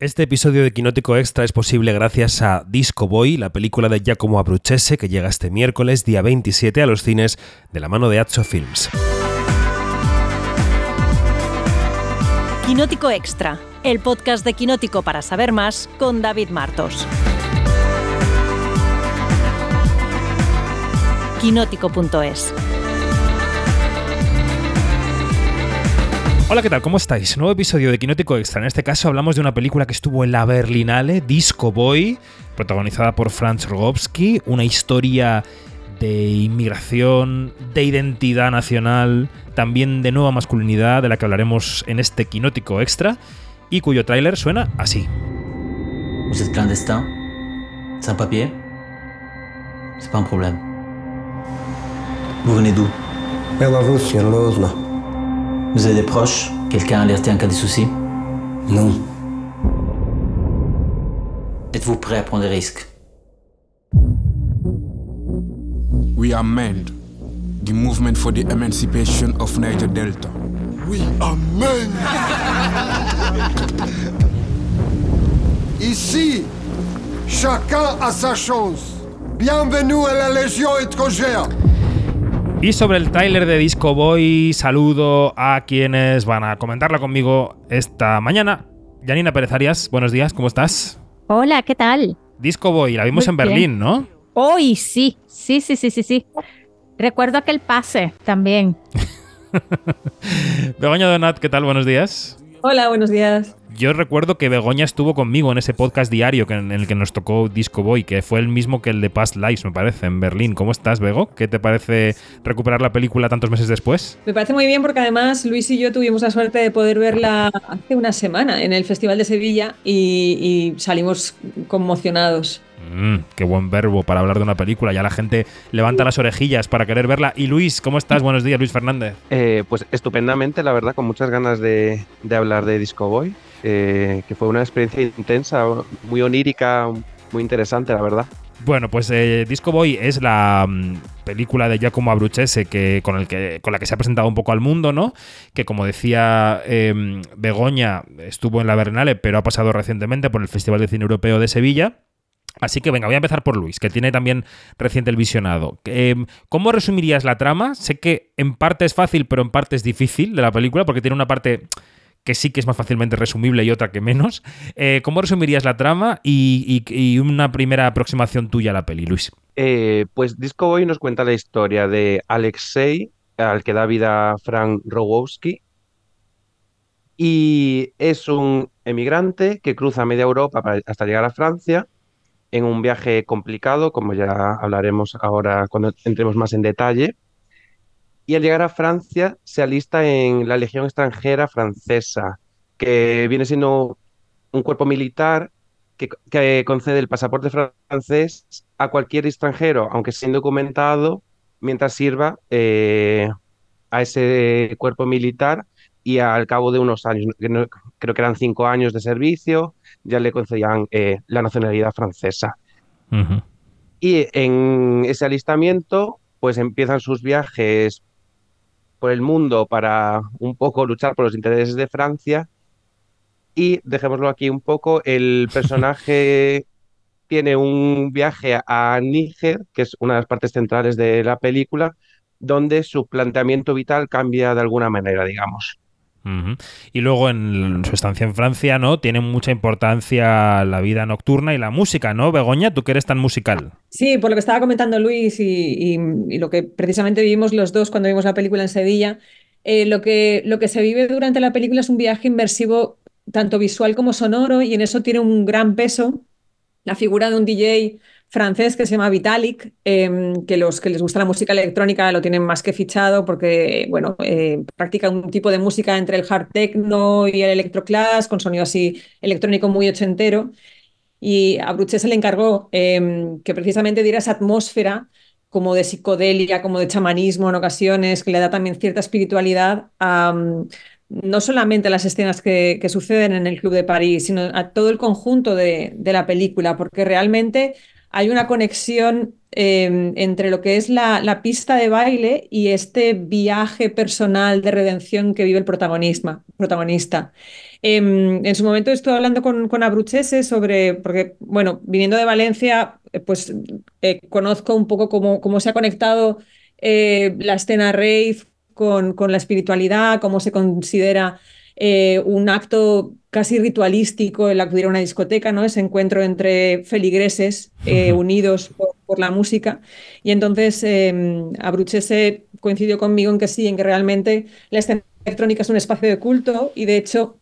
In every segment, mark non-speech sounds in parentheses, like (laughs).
Este episodio de Quinótico Extra es posible gracias a Disco Boy, la película de Giacomo Abruzzese que llega este miércoles, día 27, a los cines de la mano de Atso Films. Quinótico Extra, el podcast de Quinótico para saber más con David Martos. Quinótico.es Hola, ¿qué tal? ¿Cómo estáis? Nuevo episodio de Quinótico Extra. En este caso hablamos de una película que estuvo en la Berlinale, Disco Boy, protagonizada por Franz Rogowski, una historia de inmigración, de identidad nacional, también de nueva masculinidad, de la que hablaremos en este Quinótico Extra, y cuyo tráiler suena así. Vous êtes clandestin Sans papier C'est pas un problème. Vous venez d'où Belarus, Lozno. Vous avez des proches? Quelqu'un alerté en cas de souci? Non. Êtes-vous prêt à prendre des risques? We are MEND, the movement for the emancipation of Niger Delta. We are men. Ici, chacun a sa chance. Bienvenue à la Légion étrangère. Y sobre el tráiler de Disco Boy, saludo a quienes van a comentarla conmigo esta mañana. Janina Pérez Arias, buenos días, ¿cómo estás? Hola, ¿qué tal? Disco Boy, la vimos Muy en Berlín. ¿no? Hoy sí, sí, sí, sí, sí, sí. Recuerdo aquel pase también. (laughs) Begoña Donat, ¿qué tal? Buenos días. Hola, buenos días. Yo recuerdo que Begoña estuvo conmigo en ese podcast diario que- en el que nos tocó Disco Boy, que fue el mismo que el de Past Lives, me parece, en Berlín. ¿Cómo estás, Bego? ¿Qué te parece recuperar la película tantos meses después? Me parece muy bien porque además Luis y yo tuvimos la suerte de poder verla hace una semana en el Festival de Sevilla y, y salimos conmocionados. Mm, qué buen verbo para hablar de una película. Ya la gente levanta las orejillas para querer verla. Y Luis, ¿cómo estás? Buenos días, Luis Fernández. Eh, pues estupendamente, la verdad, con muchas ganas de, de hablar de Disco Boy, eh, que fue una experiencia intensa, muy onírica, muy interesante, la verdad. Bueno, pues eh, Disco Boy es la mm, película de Giacomo Abruzzese que, con, el que, con la que se ha presentado un poco al mundo, ¿no? Que como decía eh, Begoña, estuvo en la Berlinale, pero ha pasado recientemente por el Festival de Cine Europeo de Sevilla. Así que venga, voy a empezar por Luis, que tiene también reciente el visionado. Eh, ¿Cómo resumirías la trama? Sé que en parte es fácil, pero en parte es difícil de la película, porque tiene una parte que sí que es más fácilmente resumible y otra que menos. Eh, ¿Cómo resumirías la trama y, una primera aproximación tuya a la peli, Luis? Eh, pues Disco Boy nos cuenta la historia de Alexei, al que da vida Frank Rogowski, y es un emigrante que cruza media Europa hasta llegar a Francia en un viaje complicado, como ya hablaremos ahora cuando entremos más en detalle. Y al llegar a Francia se alista en la Legión extranjera francesa, que viene siendo un cuerpo militar que, que concede el pasaporte francés a cualquier extranjero, aunque sea indocumentado, mientras sirva eh, a ese cuerpo militar y al cabo de unos años, creo que eran cinco años de servicio, ya le concedían eh, la nacionalidad francesa. Y en ese alistamiento, pues empiezan sus viajes por el mundo para un poco luchar por los intereses de Francia. Y dejémoslo aquí un poco, el (laughs) personaje tiene un viaje a Níger, que es una de las partes centrales de la película, donde su planteamiento vital cambia de alguna manera, digamos. Y luego en su estancia en Francia, ¿no? Tiene mucha importancia la vida nocturna y la música, ¿no? Begoña, tú que eres tan musical. Sí, por lo que estaba comentando Luis y, y- y lo que precisamente vivimos los dos cuando vimos la película en Sevilla, eh, lo que, lo que se vive durante la película es un viaje inmersivo tanto visual como sonoro y en eso tiene un gran peso la figura de un DJ francés que se llama Vitalik, eh, que los que les gusta la música electrónica lo tienen más que fichado porque, bueno, eh, practica un tipo de música entre el hard techno y el electroclash con sonido así electrónico muy ochentero. Y a Bruché se le encargó eh, que precisamente diera esa atmósfera como de psicodelia, como de chamanismo en ocasiones, que le da también cierta espiritualidad mm, no solamente a las escenas que, que suceden en el Club de París, sino a todo el conjunto de, de la película, porque realmente hay una conexión eh, entre lo que es la, pista de baile y este viaje personal de redención que vive el protagonista. Eh, en su momento estuve hablando con, Abruchese sobre, porque, bueno, viniendo de Valencia, eh, pues eh, conozco un poco cómo, cómo se ha conectado la escena rave con, la espiritualidad, cómo se considera un acto casi ritualístico el acudir a una discoteca, ¿no? Ese encuentro entre feligreses eh, unidos por, por, la música. Y entonces eh, Abruchese coincidió conmigo en que sí, en que realmente la escena electrónica es un espacio de culto y de hecho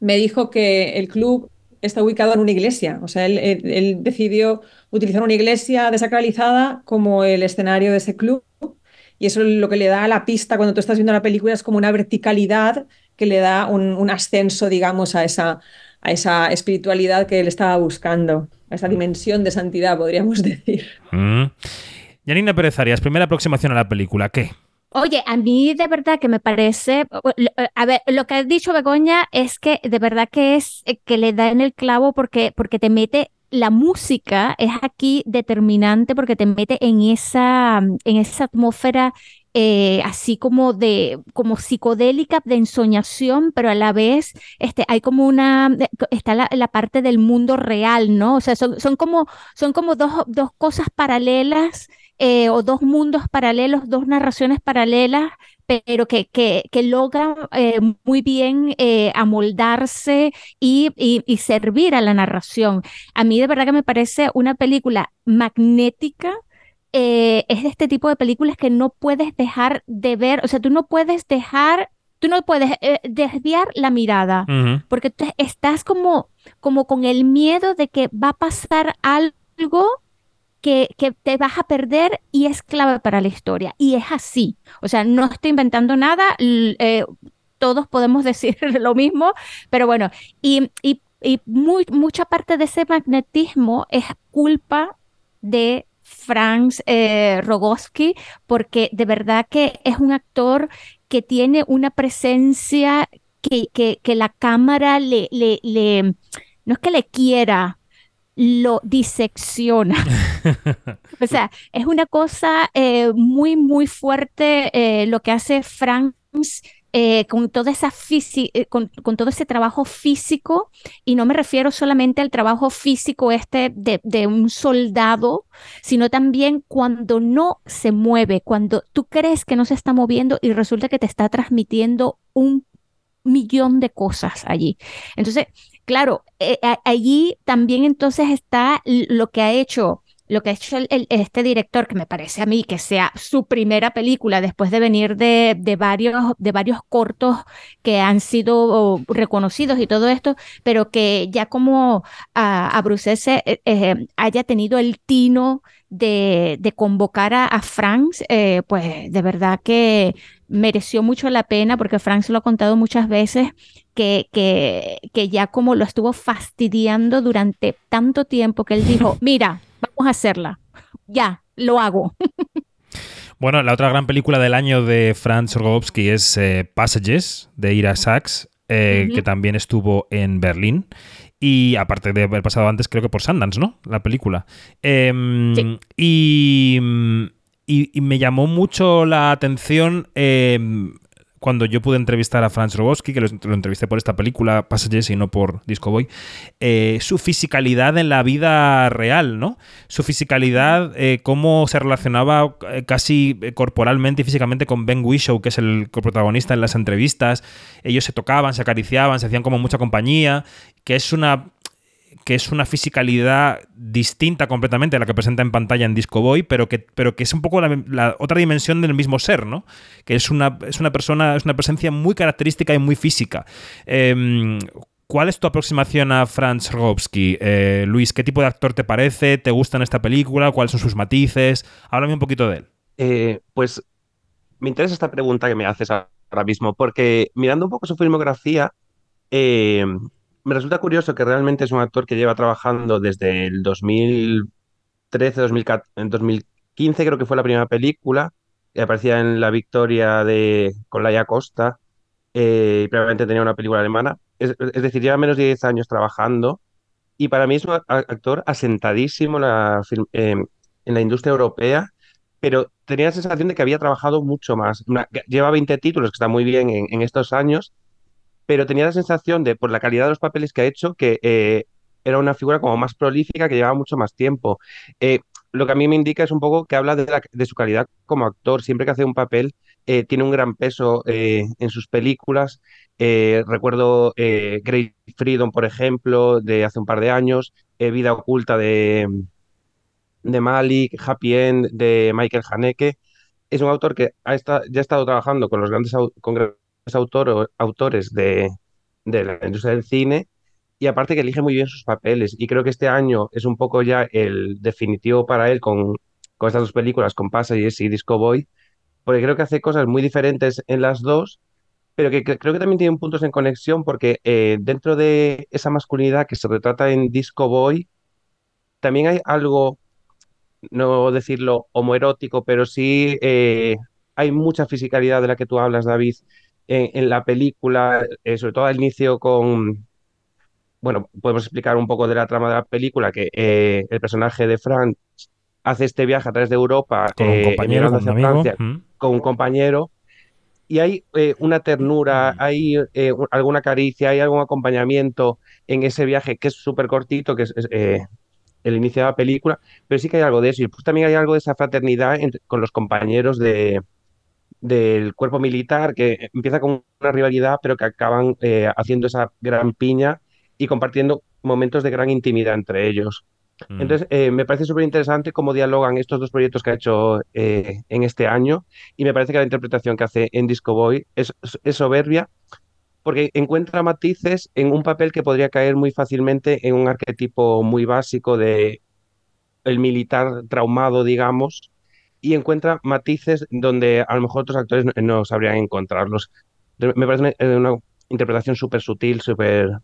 me dijo que el club está ubicado en una iglesia. O sea, él, él, él decidió utilizar una iglesia desacralizada como el escenario de ese club. Y eso lo que le da a la pista cuando tú estás viendo la película es como una verticalidad que le da un, un ascenso, digamos, a esa, a esa espiritualidad que él estaba buscando, a esa dimensión de santidad, podríamos (laughs) decir. Mm. Yanina Pérez Arias, primera aproximación a la película, ¿qué? Oye, a mí de verdad que me parece, a ver, lo que ha dicho Begoña es que de verdad que es que le da en el clavo porque, porque te mete la música es aquí determinante porque te mete en esa, en esa atmósfera eh, así como de, como psicodélica, de ensoñación, pero a la vez este, hay como una, está la, parte del mundo real, ¿no? O sea, son, son como, son como dos, dos cosas paralelas eh, o dos mundos paralelos, dos narraciones paralelas, pero que, que, que logran eh, muy bien amoldarse y, y, servir a la narración. A mí de verdad que me parece una película magnética. Eh, es de este tipo de películas que no puedes dejar de ver, o sea, tú no puedes dejar, tú no puedes eh, desviar la mirada, uh -huh. porque tú estás como, como con el miedo de que va a pasar algo que, que, te vas a perder y es clave para la historia. Y es así. O sea, no estoy inventando nada, eh, todos podemos (laughs) decir lo mismo, pero bueno, y, y, y muy, mucha parte de ese magnetismo es culpa de Franz eh, Rogowski, porque de verdad que es un actor que tiene una presencia que, que, que la cámara le, le, le, no es que le quiera, lo disecciona. (laughs) o sea, es una cosa eh, muy, muy fuerte eh, lo que hace Franz eh, con, toda esa eh, con, con, todo ese trabajo físico, y no me refiero solamente al trabajo físico este de, de, un soldado, sino también cuando no se mueve, cuando tú crees que no se está moviendo y resulta que te está transmitiendo un millón de cosas allí. Entonces, claro, eh, allí también entonces está lo que ha hecho lo que ha hecho el, este director, que me parece a mí que sea su primera película después de venir de, de, varios, de varios cortos que han sido reconocidos y todo esto, pero que ya como a, a Bruce eh, eh, haya tenido el tino de, de convocar a, a Franz, eh, pues de verdad que mereció mucho la pena porque Franz lo ha contado muchas veces que, que, que ya como lo estuvo fastidiando durante tanto tiempo que él dijo, mira, a hacerla. Ya, lo hago. (laughs) Bueno, la otra gran película del año de Franz Rogowski es eh, Passages, de Ira Sachs, eh, uh -huh. que también estuvo en Berlín. Y aparte de haber pasado antes, creo que por Sundance, ¿no? La película. Eh, sí. y, y, y, me llamó mucho la atención em, cuando yo pude entrevistar a Franz Rogowski, que lo, entrevisté por esta película, Passages, y no por Disco Boy, eh, su fisicalidad en la vida real, ¿no? Su fisicalidad, eh, cómo se relacionaba eh, casi corporalmente y físicamente con Ben Whishaw, que es el coprotagonista en las entrevistas. Ellos se tocaban, se acariciaban, se hacían como mucha compañía, que es una que es una fisicalidad distinta completamente a la que presenta en pantalla en Disco Boy, pero que, pero que es un poco la, otra dimensión del mismo ser, ¿no? Que es una, es una persona, es una presencia muy característica y muy física. Eh, ¿Cuál es tu aproximación a Franz Rogowski? Eh, Luis, ¿qué tipo de actor te parece? ¿Te gusta en esta película? ¿Cuáles son sus matices? Háblame un poquito de él. Eh, pues me interesa esta pregunta que me haces ahora mismo, porque mirando un poco su filmografía, eh, me resulta curioso que realmente es un actor que lleva trabajando desde el 2013, 2014, en 2015 creo que fue la primera película, que aparecía en La Victoria de con Costa, eh, y previamente tenía una película alemana. Es, decir, lleva menos de 10 años trabajando y para mí es un actor asentadísimo eh, en la industria europea, pero tenía la sensación de que había trabajado mucho más. Lleva 20 títulos, que está muy bien en, en estos años, pero tenía la sensación de, por la calidad de los papeles que ha hecho, que eh, era una figura como más prolífica, que llevaba mucho más tiempo. Eh, lo que a mí me indica es un poco que habla de, su calidad como actor. Siempre que hace un papel, eh, tiene un gran peso en sus películas. Recuerdo Great Freedom, por ejemplo, de hace un par de años, Vida Oculta de, de Malik, Happy End de Michael Haneke. Es un autor que ha ya ha estado trabajando con los grandes, con autoro- autores de, de la industria del cine y aparte que elige muy bien sus papeles. Y creo que este año es un poco ya el definitivo para él con, con estas dos películas, con Passages y Disco Boy, porque creo que hace cosas muy diferentes en las dos, pero que, que creo que también tienen puntos en conexión porque eh, dentro de esa masculinidad que se retrata en Disco Boy, también hay algo no decirlo homoerótico, pero sí eh, hay mucha fisicalidad de la que tú hablas, David, en, en la película, eh, sobre todo al inicio con, bueno, podemos explicar un poco de la trama de la película, que eh, el personaje de Franz hace este viaje a través de Europa, Con un eh, compañero, con un amigo. Francia, Mm. con un compañero. Y hay eh, una ternura, hay eh, alguna caricia, hay algún acompañamiento en ese viaje que es súper cortito, que es, es, eh, el inicio de la película, pero sí que hay algo de eso. Y pues también hay algo de esa fraternidad entre- con los compañeros de, del cuerpo militar, que empieza con una rivalidad, pero que acaban eh, haciendo esa gran piña y compartiendo momentos de gran intimidad entre ellos. Mm. Entonces, eh, me parece súper interesante cómo dialogan estos dos proyectos que ha hecho eh, en este año y me parece que la interpretación que hace en Disco Boy es, es soberbia porque encuentra matices en un papel que podría caer muy fácilmente en un arquetipo muy básico de el militar traumado, digamos, y encuentra matices donde a lo mejor otros actores no, no sabrían encontrarlos. Me parece una, una interpretación súper sutil, súper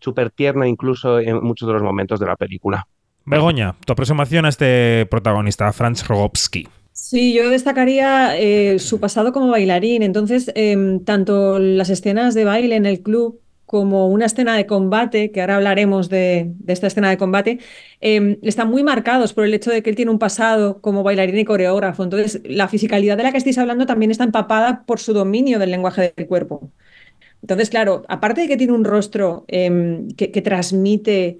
súper tierna incluso en muchos de los momentos de la película. Begoña, tu aproximación a este protagonista, Franz Rogowski. Sí, yo destacaría eh, su pasado como bailarín. Entonces, em, tanto las escenas de baile en el club como una escena de combate, que ahora hablaremos de, esta escena de combate, em, están muy marcados por el hecho de que él tiene un pasado como bailarín y coreógrafo. Entonces, la fisicalidad de la que estáis hablando también está empapada por su dominio del lenguaje del cuerpo. Entonces, claro, aparte de que tiene un rostro em, que, transmite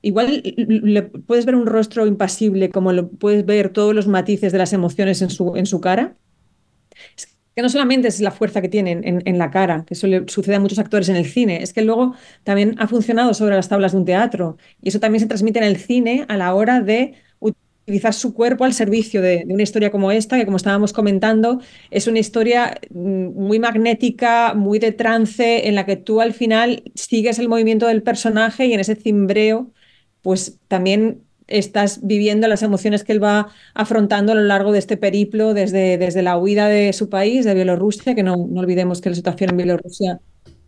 Igual le puedes ver un rostro impasible, como lo puedes ver todos los matices de las emociones en su, cara. Que no solamente es la fuerza que tiene en, la cara, que eso le sucede a muchos actores en el cine, es que luego también ha funcionado sobre las tablas de un teatro. Y eso también se transmite en el cine a la hora de utilizar su cuerpo al servicio de, de una historia como esta, que como estábamos comentando, es una historia mm, muy magnética, muy de trance, en la que tú al final sigues el movimiento del personaje y en ese cimbreo pues también estás viviendo las emociones que él va afrontando a lo largo de este periplo, desde, desde la huida de su país, de Bielorrusia, que no, no olvidemos que la situación en Bielorrusia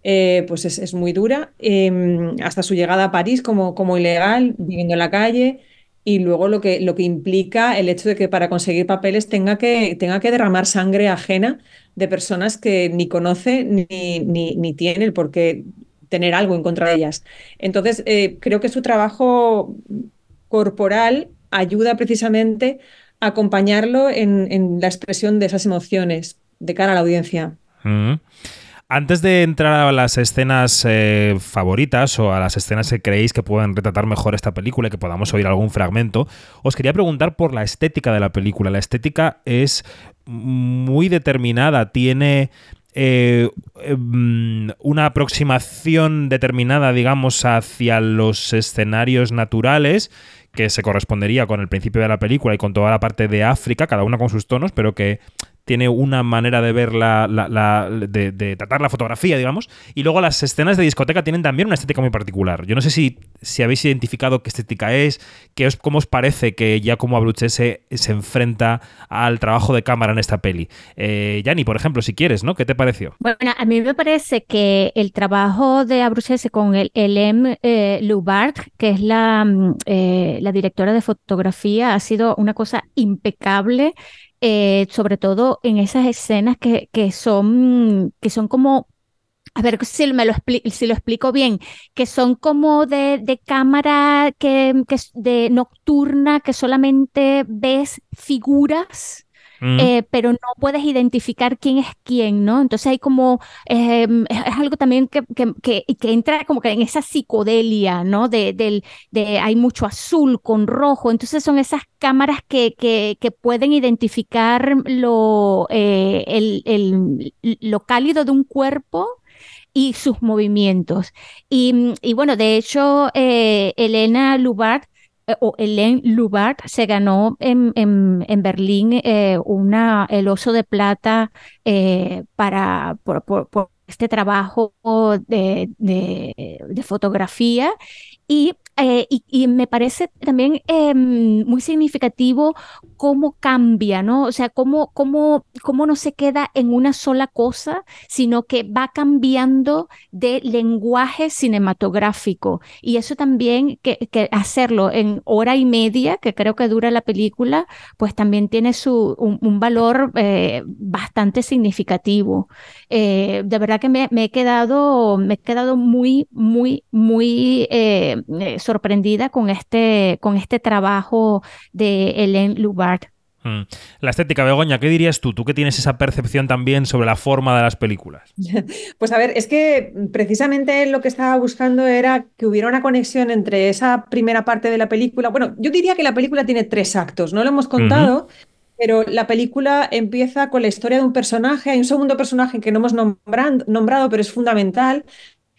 eh, pues es, es, muy dura, eh, hasta su llegada a París como, como ilegal, viviendo en la calle, y luego lo que, lo que implica el hecho de que para conseguir papeles tenga que, tenga que derramar sangre ajena de personas que ni conoce ni, ni, ni tiene el por qué tener algo en contra de ellas. Entonces, eh, creo que su trabajo corporal ayuda precisamente a acompañarlo en, la expresión de esas emociones de cara a la audiencia. Mm. Antes de entrar a las escenas eh, favoritas o a las escenas que creéis que pueden retratar mejor esta película y que podamos oír algún fragmento, os quería preguntar por la estética de la película. La estética es muy determinada, tiene eh, una aproximación determinada, digamos, hacia los escenarios naturales que se correspondería con el principio de la película y con toda la parte de África, cada una con sus tonos, pero que tiene una manera de ver la, de, tratar la fotografía, digamos. Y luego las escenas de discoteca tienen también una estética muy particular. Yo no sé si, si habéis identificado qué estética es, qué os, cómo os parece que Giacomo Abruzzese se enfrenta al trabajo de cámara en esta peli. Eh, Yanni, por ejemplo, si quieres, ¿no? ¿Qué te pareció? Bueno, a mí me parece que el trabajo de Abruzzese con el Elem eh, Lubart, que es la, eh, la directora de fotografía, ha sido una cosa impecable. Eh, sobre todo en esas escenas que, que, son, que son como a ver si, me lo, si lo explico bien, que son como de, de cámara que, que de nocturna, que solamente ves figuras Mm. eh, pero no puedes identificar quién es quién, ¿no? Entonces hay como, eh, es, algo también que, que, que, entra como que en esa psicodelia, ¿no? De, del, de hay mucho azul con rojo, entonces son esas cámaras que, que, que pueden identificar lo, eh, el, el, lo cálido de un cuerpo y sus movimientos. Y, y bueno, de hecho, eh, Elena Lubart o Hélène Lubart se ganó en, en, en Berlín eh, una, el oso de plata eh, para, por, por, por, este trabajo de, de fotografía y, eh, y, y, me parece también eh, muy significativo cómo cambia, ¿no? O sea, cómo, cómo, cómo no se queda en una sola cosa, sino que va cambiando de lenguaje cinematográfico. Y eso también, que, hacerlo en hora y media, que creo que dura la película, pues también tiene su, un, valor eh, bastante significativo. Eh, de verdad que me, me, he quedado, me he quedado muy, muy, muy sorprendida con este, con este trabajo de Hélène Lubart. Mm. La estética, Begoña, ¿qué dirías tú? Tú que tienes esa percepción también sobre la forma de las películas. (laughs) Pues a ver, es que precisamente lo que estaba buscando era que hubiera una conexión entre esa primera parte de la película. Bueno, yo diría que la película tiene tres actos, no lo hemos contado. Uh -huh. Pero la película empieza con la historia de un personaje. Hay un segundo personaje que no hemos nombrado, nombrado pero es fundamental,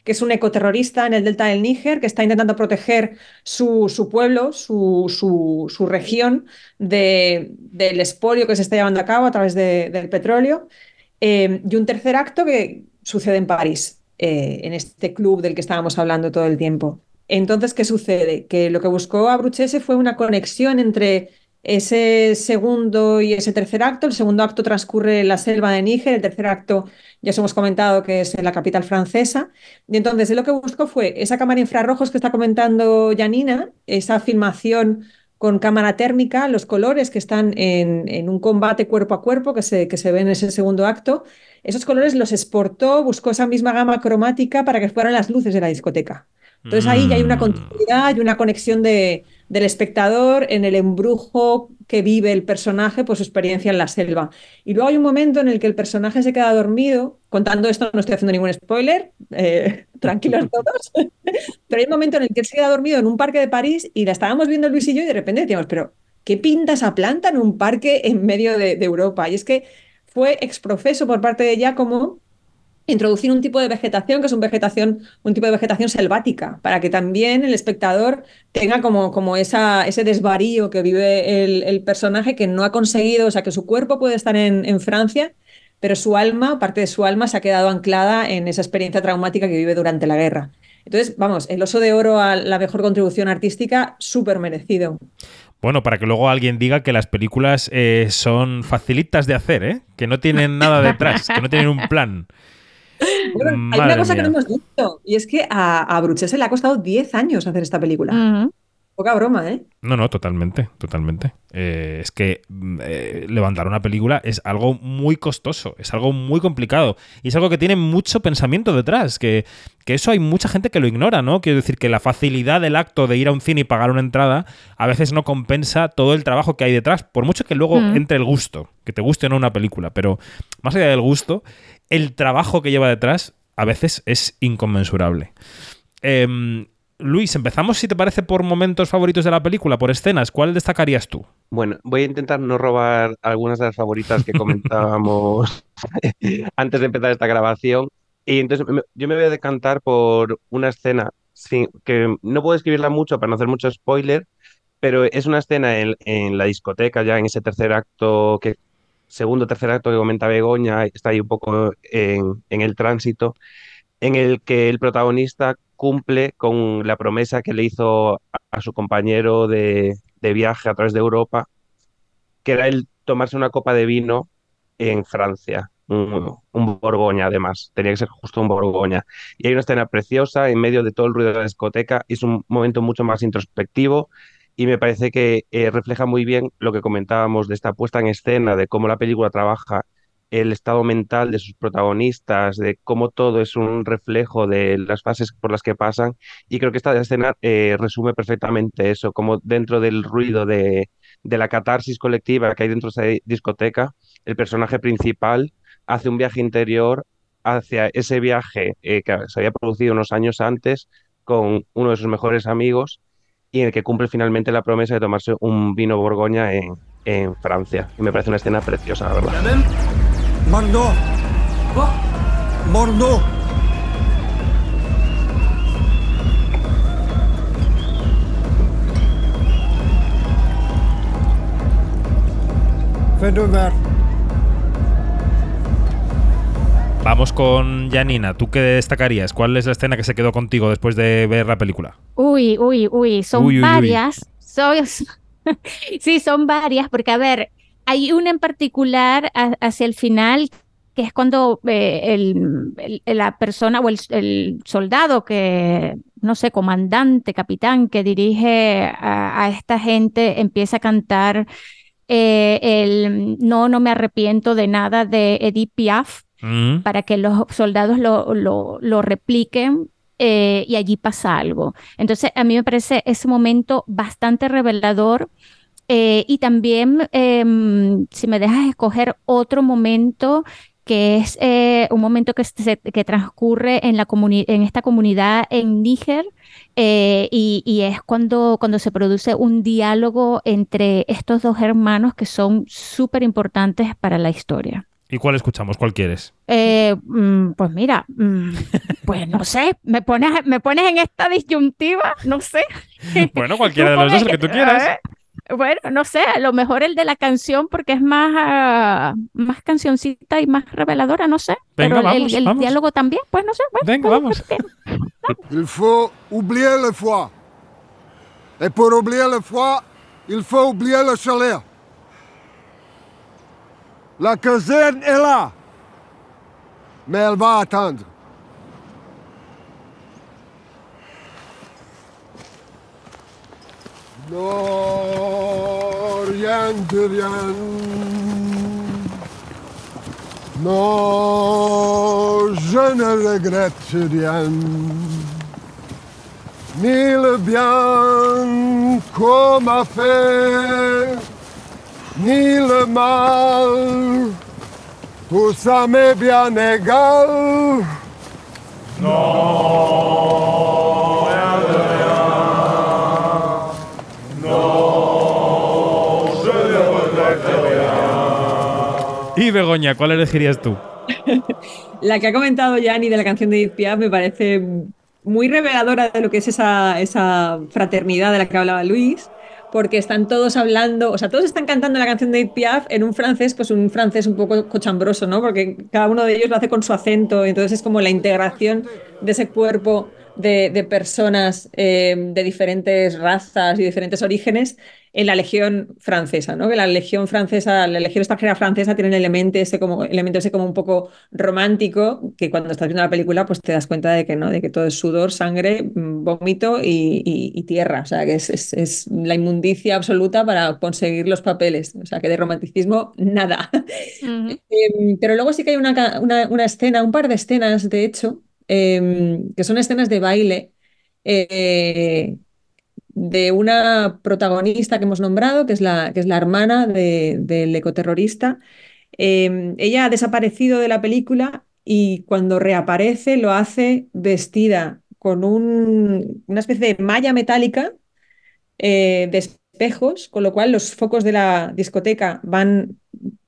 que es un ecoterrorista en el delta del Níger, que está intentando proteger su, su pueblo, su, su, su región de, del expolio que se está llevando a cabo a través de, del petróleo. Eh, y un tercer acto que sucede en París, eh, en este club del que estábamos hablando todo el tiempo. Entonces, ¿qué sucede? Que lo que buscó Abruchese fue una conexión entre ese segundo y ese tercer acto. El segundo acto transcurre en la selva de Níger, el tercer acto ya os hemos comentado que es en la capital francesa. Y entonces lo que buscó fue esa cámara infrarrojos que está comentando Janina, esa filmación con cámara térmica, los colores que están en, en un combate cuerpo a cuerpo que se, que se ve en ese segundo acto. Esos colores los exportó, buscó esa misma gama cromática para que fueran las luces de la discoteca. Entonces ahí ya hay una continuidad y una conexión de, del espectador en el embrujo que vive el personaje por su experiencia en la selva. Y luego hay un momento en el que el personaje se queda dormido. Contando esto, no estoy haciendo ningún spoiler, eh, (laughs) tranquilos todos. (laughs) Pero hay un momento en el que él se queda dormido en un parque de París y la estábamos viendo Luis y yo y de repente decíamos, pero ¿qué pinta esa planta en un parque en medio de, de Europa? Y es que fue exprofeso por parte de Giacomo introducir un tipo de vegetación que es un, vegetación, un tipo de vegetación selvática, para que también el espectador tenga como, como esa, ese desvarío que vive el, el, personaje que no ha conseguido, o sea, que su cuerpo puede estar en, en, Francia, pero su alma, parte de su alma, se ha quedado anclada en esa experiencia traumática que vive durante la guerra. Entonces, vamos, el oso de oro a la mejor contribución artística, súper merecido. Bueno, para que luego alguien diga que las películas eh, son facilitas de hacer, ¿eh? que no tienen nada detrás, que no tienen un plan. Bueno, hay una cosa mía. que no hemos dicho, y es que a, a Bruchese le ha costado 10 años hacer esta película. Uh -huh. Poca broma, ¿eh? No, no, totalmente, totalmente. Eh, es que eh, levantar una película es algo muy costoso, es algo muy complicado y es algo que tiene mucho pensamiento detrás, que, que eso hay mucha gente que lo ignora, ¿no? Quiero decir que la facilidad del acto de ir a un cine y pagar una entrada a veces no compensa todo el trabajo que hay detrás, por mucho que luego mm. entre el gusto, que te guste o no una película, pero más allá del gusto, el trabajo que lleva detrás a veces es inconmensurable. Eh, Luis, empezamos, si te parece, por momentos favoritos de la película, por escenas. ¿Cuál destacarías tú? Bueno, voy a intentar no robar algunas de las favoritas que comentábamos (laughs) antes de empezar esta grabación. Y entonces yo me voy a decantar por una escena sin, que no puedo escribirla mucho para no hacer mucho spoiler, pero es una escena en, en la discoteca, ya en ese tercer acto, que segundo tercer acto que comenta Begoña, está ahí un poco en, el tránsito, en el que el protagonista cumple con la promesa que le hizo a, su compañero de, de, viaje a través de Europa, que era el tomarse una copa de vino en Francia, un, un, Borgoña además, tenía que ser justo un Borgoña. Y hay una escena preciosa en medio de todo el ruido de la discoteca, y es un momento mucho más introspectivo y me parece que eh, refleja muy bien lo que comentábamos de esta puesta en escena, de cómo la película trabaja el estado mental de sus protagonistas, de cómo todo es un reflejo de las fases por las que pasan. Y creo que esta escena eh, resume perfectamente eso, como dentro del ruido de, de la catarsis colectiva que hay dentro de esa discoteca, el personaje principal hace un viaje interior hacia ese viaje eh, que se había producido unos años antes con uno de sus mejores amigos y en el que cumple finalmente la promesa de tomarse un vino Borgoña en, en Francia. Y me parece una escena preciosa, la verdad. Marno Morneau Fait Vamos con Janina. ¿Tú qué destacarías? ¿Cuál es la escena que se quedó contigo después de ver la película? Uy, uy, uy, son Uy, uy, uy. varias. (laughs) Sí, son varias, porque a ver, hay una en particular hacia el final, que es cuando eh, el- el- la persona o el, el soldado que, no sé, comandante, capitán, que dirige a, a esta gente, empieza a cantar eh, el No, no me arrepiento de nada de Edith Piaf Mm. para que los soldados lo, lo, lo repliquen eh, y allí pasa algo. Entonces, a mí me parece ese momento bastante revelador. eh, y también, em, si me dejas escoger otro momento, que es eh, un momento que, que transcurre en, la en esta comunidad en Níger, y, y es cuando, cuando se produce un diálogo entre estos dos hermanos que son súper importantes para la historia. ¿Y cuál escuchamos? ¿Cuál quieres? Eh, mm, pues mira, mm, pues no sé, me pones, me pones en esta disyuntiva, no sé. (laughs) Bueno, cualquiera de los dos, el que tú quieras. Eh, bueno, no sé, a lo mejor el de la canción porque es más, ah, más cancioncita y más reveladora, no sé. Venga, Pero el- vamos, el, vamos. diálogo también, pues no sé. bueno, Venga, pues, vamos. Il faut oublier le froid. Et pour oublier le froid, il faut oublier le chaleur. La caserne est là. Mais elle va attendre. Non, rien de rien. Non, je ne regrette rien. Ni le bien qu'on m'a fait, ni le mal. Tout ça m'est bien égal. Y Begoña, ¿cuál elegirías tú? (laughs) La que ha comentado Yanni de la canción de Edith Piaf me parece muy reveladora de lo que es esa, esa fraternidad de la que hablaba Luis, porque están todos hablando, o sea, todos están cantando la canción de Edith Piaf en un francés, pues un francés un poco cochambroso, ¿no? Porque cada uno de ellos lo hace con su acento, entonces es como la integración de ese cuerpo de, de personas eh, de diferentes razas y diferentes orígenes en la legión francesa, ¿no? Que la legión francesa, la legión extranjera francesa tiene un elemento ese como, elemento ese como un poco romántico, que cuando estás viendo la película pues te das cuenta de que no, de que todo es sudor, sangre, vómito y, y- y tierra, o sea que es, es- es la inmundicia absoluta para conseguir los papeles, o sea que de romanticismo nada. (laughs) Em, pero luego sí que hay una, una, una escena, un par de escenas, de hecho, em, que son escenas de baile eh, de una protagonista que hemos nombrado, que es la, que es la hermana de- del ecoterrorista. Em, ella ha desaparecido de la película y cuando reaparece lo hace vestida con un- una especie de malla metálica eh, de espejos, con lo cual los focos de la discoteca van,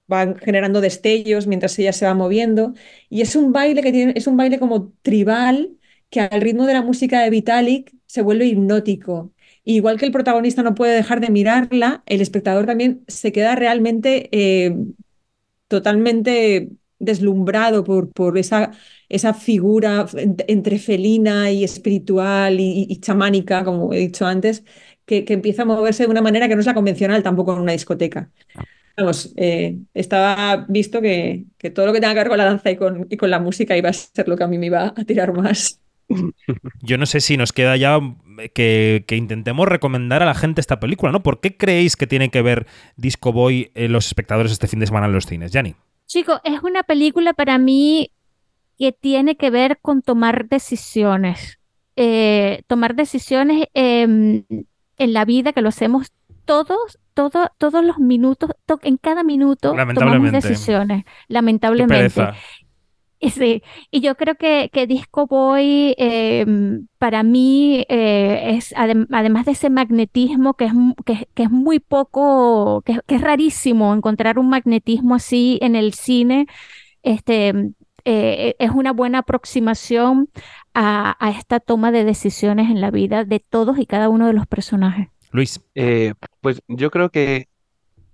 van generando destellos mientras ella se va moviendo. Y es un baile que es un baile como tribal que al ritmo de la música de Vitalik se vuelve hipnótico. Igual que el protagonista no puede dejar de mirarla, el espectador también se queda realmente eh, totalmente deslumbrado por, esa, figura ent- entre felina y espiritual y, y chamánica, como he dicho antes, que, que empieza a moverse de una manera que no es la convencional tampoco en una discoteca. Vamos, eh, estaba visto que, que todo lo que tenga que ver con la danza y con, y con la música iba a ser lo que a mí me iba a tirar más. (laughs) Yo no sé si nos queda ya que, que intentemos recomendar a la gente esta película, ¿no? ¿Por qué creéis que tiene que ver Disco Boy eh, los espectadores este fin de semana en los cines, Yanni? Chicos, es una película para mí que tiene que ver con tomar decisiones. Eh, tomar decisiones em, en la vida que lo hacemos todos, todo- todos los minutos, to- en cada minuto tomamos decisiones, lamentablemente. (laughs) Sí, y yo creo que, que Disco Boy eh, para mí eh, es, adem- además de ese magnetismo que es, que, que es muy poco, que, que es rarísimo encontrar un magnetismo así en el cine, este, eh, es una buena aproximación a, a esta toma de decisiones en la vida de todos y cada uno de los personajes. Luis, Eh, pues yo creo que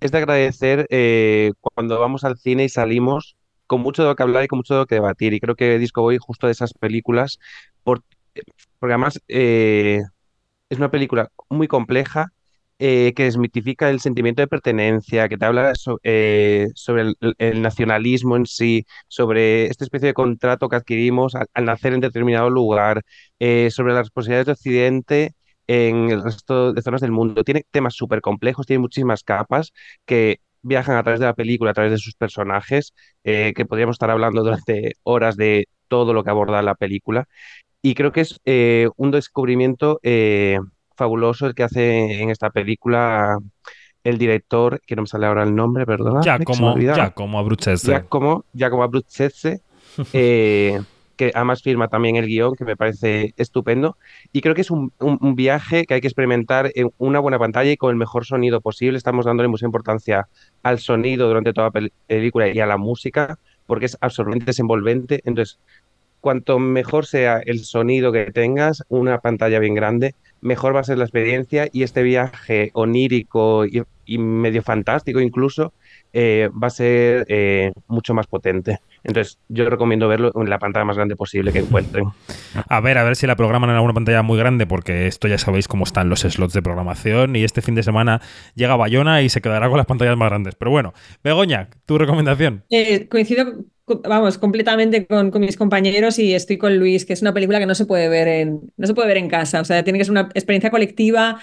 es de agradecer eh, cuando vamos al cine y salimos con mucho de lo que hablar y con mucho de lo que debatir. Y creo que Disco Boy, justo de esas películas, por- porque además eh, es una película muy compleja eh, que desmitifica el sentimiento de pertenencia, que te habla eh, sobre el, nacionalismo en sí, sobre esta especie de contrato que adquirimos al, al nacer en determinado lugar, eh, sobre las responsabilidades de Occidente en el resto de zonas del mundo. Tiene temas súper complejos, tiene muchísimas capas que viajan a través de la película, a través de sus personajes, eh, que podríamos estar hablando (laughs) durante horas de todo lo que aborda la película. Y creo que es eh, un descubrimiento eh, fabuloso el que hace en esta película el director, que no me sale ahora el nombre, perdona, ya que se me ha como, olvidado. ya como Abruzzese. Giacomo, Giacomo Abruzzese, (laughs) eh, que además firma también el guion, que me parece estupendo. Y creo que es un, un- viaje que hay que experimentar en una buena pantalla y con el mejor sonido posible. Estamos dándole mucha importancia al sonido durante toda la pel- película y a la música, porque es absolutamente desenvolvente. Entonces, cuanto mejor sea el sonido que tengas, una pantalla bien grande, mejor va a ser la experiencia y este viaje onírico y, y medio fantástico incluso eh, va a ser eh, mucho más potente. Entonces, yo recomiendo verlo en la pantalla más grande posible que encuentren. A ver, a ver si la programan en alguna pantalla muy grande, porque esto ya sabéis cómo están los slots de programación. Y este fin de semana llega Bayona y se quedará con las pantallas más grandes. Pero bueno, Begoña, tu recomendación. Eh, coincido, co- vamos, completamente con, con mis compañeros y estoy con Luis, que es una película que no se puede ver en, no se puede ver en casa. O sea, tiene que ser una experiencia colectiva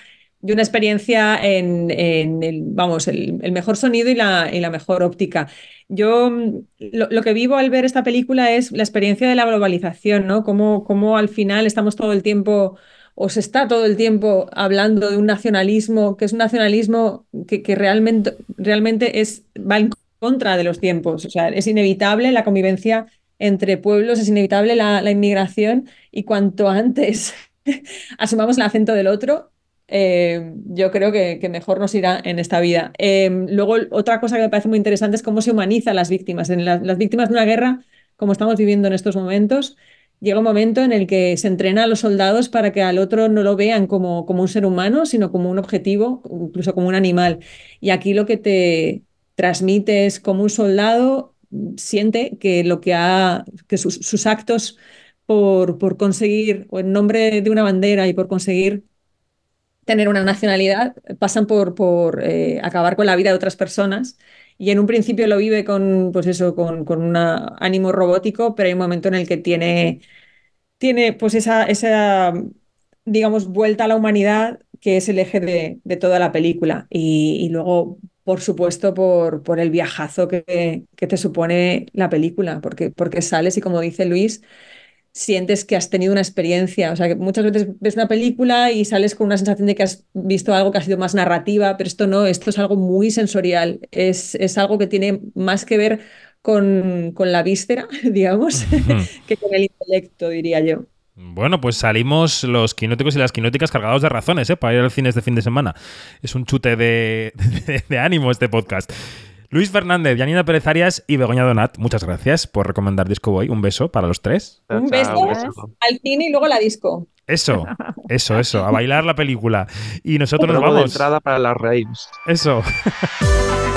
y una experiencia en, en el, vamos, el, mejor sonido y la, y la mejor óptica. Yo mm, lo, lo que vivo al ver esta película es la experiencia de la globalización, ¿no? Cómo, cómo al final estamos todo el tiempo o se está todo el tiempo hablando de un nacionalismo, que es un nacionalismo que, que realmente, realmente es, va en contra de los tiempos. O sea, es inevitable la convivencia entre pueblos, es inevitable la, la inmigración y cuanto antes (laughs) asumamos el acento del otro, eh, yo creo que, mejor nos irá en esta vida. Eh, luego, otra cosa que me parece muy interesante es cómo se humanizan las víctimas. En la- las víctimas de una guerra, como estamos viviendo en estos momentos, llega un momento en el que se entrena a los soldados para que al otro no lo vean como, como un ser humano, sino como un objetivo, incluso como un animal. Y aquí lo que te transmite es como un soldado siente que lo que ha, que sus, sus actos por, por conseguir, o en nombre de una bandera y por conseguir tener una nacionalidad, pasan por, por eh, acabar con la vida de otras personas. Y en un principio lo vive con, pues eso, con, con un ánimo robótico, pero hay un momento en el que tiene, tiene pues esa, esa, digamos, vuelta a la humanidad que es el eje de, de toda la película. Y, y luego, por supuesto, por, por el viajazo que, que te supone la película, porque, porque sales y como dice Luis, sientes que has tenido una experiencia. O sea, que muchas veces ves una película y sales con una sensación de que has visto algo que ha sido más narrativa, pero esto no, esto es algo muy sensorial. Es, es algo que tiene más que ver con, con la víscera, (laughs) digamos, que con el intelecto, diría yo. Bueno, pues salimos los quinóticos y las quinóticas cargados de razones, ¿eh? Para ir al cine este fin de semana. Es un chute de, (laughs) de- de ánimo este podcast. Luis Fernández, Janina Pérez Arias y Begoña Donat, muchas gracias por recomendar Disco Boy. Un beso para los tres. Un beso un beso. al cine y luego a la disco. Eso, eso, eso, a bailar la película. Y nosotros nos Promo de vamos. entrada para las raves. Eso. (laughs)